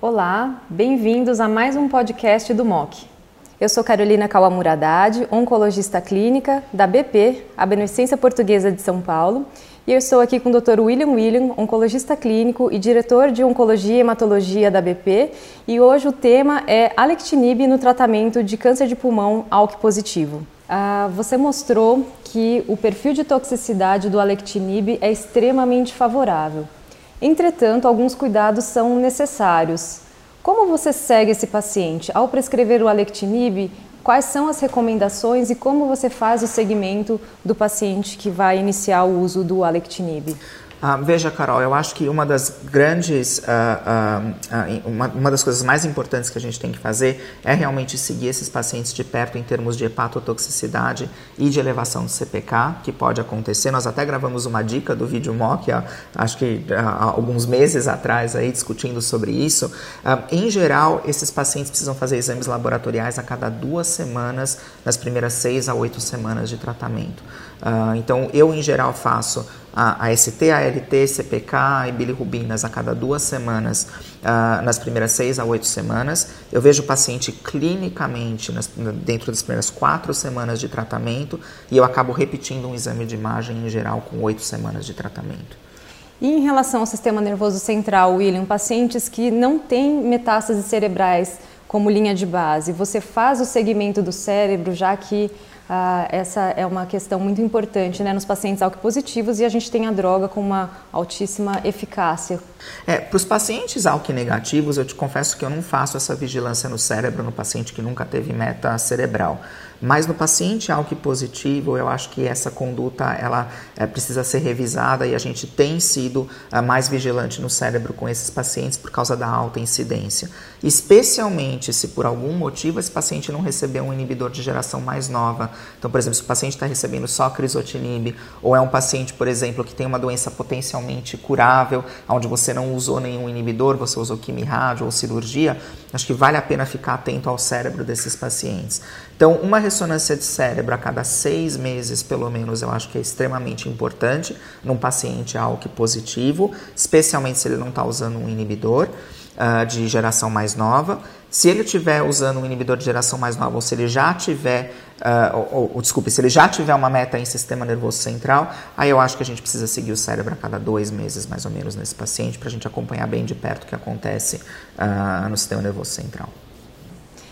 Olá, bem-vindos a mais um podcast do MOC. Eu sou Carolina Kawamura Haddad, oncologista clínica da BP, a Beneficência Portuguesa de São Paulo, e eu estou aqui com o Dr. William William, oncologista clínico e diretor de Oncologia e Hematologia da BP, e hoje o tema é Alectinib no tratamento de câncer de pulmão ALK positivo. Ah, você mostrou que o perfil de toxicidade do Alectinib é extremamente favorável. Entretanto, alguns cuidados são necessários. Como você segue esse paciente? Ao prescrever o Alectinib, quais são as recomendações e como você faz o segmento do paciente que vai iniciar o uso do Alectinib? Ah, veja, Carol, eu acho que uma das grandes, ah, ah, uma, uma, das coisas mais importantes que a gente tem que fazer é realmente seguir esses pacientes de perto em termos de hepatotoxicidade e de elevação de CPK, que pode acontecer. Nós até gravamos uma dica do vídeo MOC, acho que há alguns meses atrás, aí, discutindo sobre isso. em geral, esses pacientes precisam fazer exames laboratoriais a cada duas semanas, nas primeiras seis a oito semanas de tratamento. então, eu, em geral, faço a AST, ALT, CPK e bilirrubinas a cada duas semanas, uh, nas primeiras seis a oito semanas. Eu vejo o paciente clinicamente nas, dentro das primeiras quatro semanas de tratamento e eu acabo repetindo um exame de imagem em geral com oito semanas de tratamento. E em relação ao sistema nervoso central, William, pacientes que não têm metástases cerebrais como linha de base, você faz o segmento do cérebro já que ah, essa é uma questão muito importante né, nos pacientes ALK positivos e a gente tem a droga com uma altíssima eficácia. É, Para os pacientes ALK negativos, eu te confesso que eu não faço essa vigilância no cérebro no paciente que nunca teve meta cerebral. Mas no paciente ALK positivo, eu acho que essa conduta ela é, precisa ser revisada e a gente tem sido é, mais vigilante no cérebro com esses pacientes por causa da alta incidência. Especialmente se por algum motivo esse paciente não recebeu um inibidor de geração mais nova. Então, por exemplo, se o paciente está recebendo só crisotinib, ou é um paciente, por exemplo, que tem uma doença potencialmente curável, onde você não usou nenhum inibidor, você usou quimio-rádio ou cirurgia, acho que vale a pena ficar atento ao cérebro desses pacientes. Então, uma ressonância de cérebro a cada seis meses, pelo menos, eu acho que é extremamente importante num paciente ALK positivo, especialmente se ele não está usando um inibidor uh, de geração mais nova. Se ele estiver usando um inibidor de geração mais nova, ou se ele já tiver, uh, ou, ou, desculpe, se ele já tiver uma meta em sistema nervoso central, aí eu acho que a gente precisa seguir o cérebro a cada dois meses, mais ou menos, nesse paciente, para a gente acompanhar bem de perto o que acontece uh, no sistema nervoso central.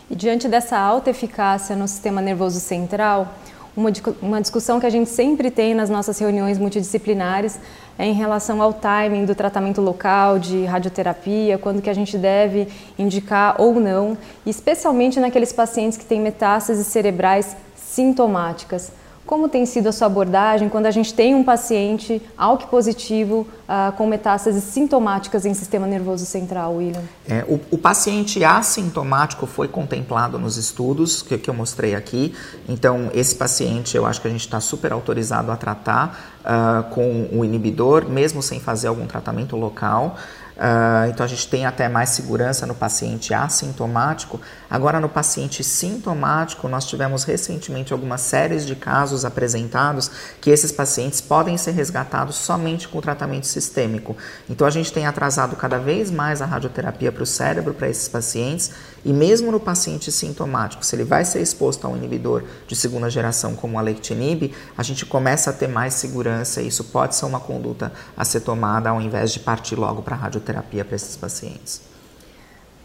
E diante dessa alta eficácia no sistema nervoso central, uma, uma discussão que a gente sempre tem nas nossas reuniões multidisciplinares é em relação ao timing do tratamento local de radioterapia, quando que a gente deve indicar ou não, especialmente naqueles pacientes que têm metástases cerebrais sintomáticas. Como tem sido a sua abordagem quando a gente tem um paciente ALK positivo uh, com metástases sintomáticas em sistema nervoso central, William? É, o, o, paciente assintomático foi contemplado nos estudos que, que, eu mostrei aqui. Então, esse paciente eu acho que a gente está super autorizado a tratar uh, com o inibidor, mesmo sem fazer algum tratamento local. Uh, então a gente tem até mais segurança no paciente assintomático. Agora, no paciente sintomático, nós tivemos recentemente algumas séries de casos apresentados que esses pacientes podem ser resgatados somente com tratamento sistêmico. Então a gente tem atrasado cada vez mais a radioterapia para o cérebro para esses pacientes e mesmo no paciente sintomático, se ele vai ser exposto a um inibidor de segunda geração como a lectinib, a gente começa a ter mais segurança e isso pode ser uma conduta a ser tomada ao invés de partir logo para a radioterapia para esses pacientes.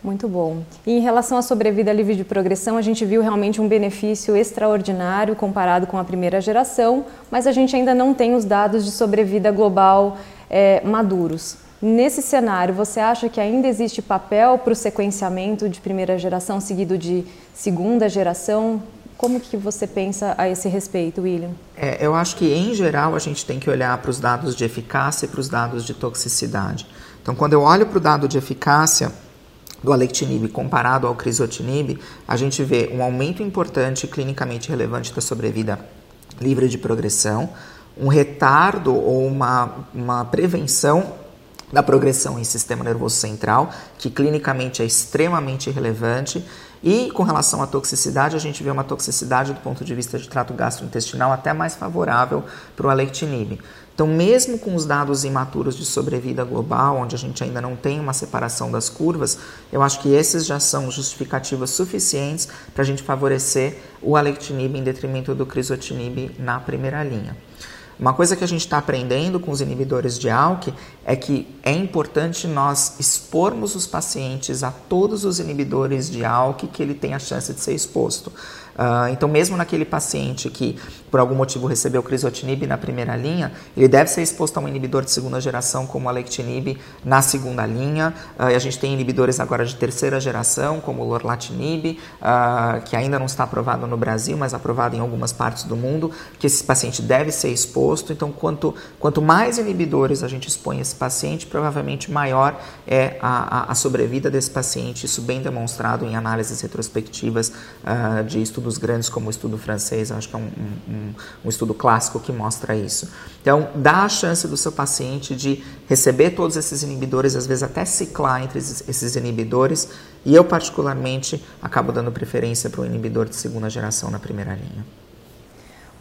Muito bom. E em relação à sobrevida livre de progressão, a gente viu realmente um benefício extraordinário comparado com a primeira geração, mas a gente ainda não tem os dados de sobrevida global é, maduros. Nesse cenário, você acha que ainda existe papel para o sequenciamento de primeira geração seguido de segunda geração? Como que você pensa a esse respeito, William? É, eu acho que, em geral, a gente tem que olhar para os dados de eficácia e para os dados de toxicidade. Então, quando eu olho para o dado de eficácia do alectinib comparado ao crisotinib, a gente vê um aumento importante clinicamente relevante da sobrevida livre de progressão, um retardo ou uma, uma prevenção da progressão em sistema nervoso central, que clinicamente é extremamente relevante. E com relação à toxicidade, a gente vê uma toxicidade do ponto de vista de trato gastrointestinal até mais favorável para o alectinib. Então, mesmo com os dados imaturos de sobrevida global, onde a gente ainda não tem uma separação das curvas, eu acho que esses já são justificativas suficientes para a gente favorecer o alectinib em detrimento do crisotinib na primeira linha. Uma coisa que a gente está aprendendo com os inibidores de ALK é que é importante nós expormos os pacientes a todos os inibidores de ALK que ele tem a chance de ser exposto. Uh, então, mesmo naquele paciente que por algum motivo recebeu crisotinib na primeira linha, ele deve ser exposto a um inibidor de segunda geração como alectinib na segunda linha. Uh, a gente tem inibidores agora de terceira geração, como o lorlatinib, uh, que ainda não está aprovado no Brasil, mas aprovado em algumas partes do mundo, que esse paciente deve ser exposto. Então, quanto, quanto mais inibidores a gente expõe esse paciente, provavelmente maior é a, a, a sobrevida desse paciente, isso bem demonstrado em análises retrospectivas de estudos estudos grandes como o estudo francês, acho que é um, um, um, estudo clássico que mostra isso. Então, dá a chance do seu paciente de receber todos esses inibidores, às vezes até ciclar entre esses inibidores, e eu, particularmente, acabo dando preferência para o inibidor de segunda geração na primeira linha.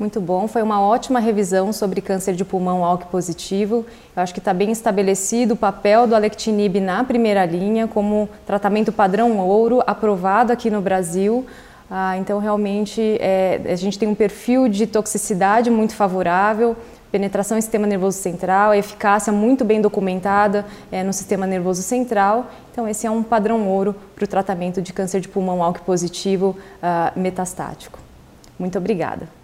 Muito bom, foi uma ótima revisão sobre câncer de pulmão ALK positivo. Eu acho que está bem estabelecido o papel do alectinib na primeira linha como tratamento padrão ouro, aprovado aqui no Brasil. Ah, então, realmente, é, a gente tem um perfil de toxicidade muito favorável, penetração em sistema nervoso central, eficácia muito bem documentada é, no sistema nervoso central. Então, esse é um padrão ouro para o tratamento de câncer de pulmão ALK positivo uh, metastático. Muito obrigada.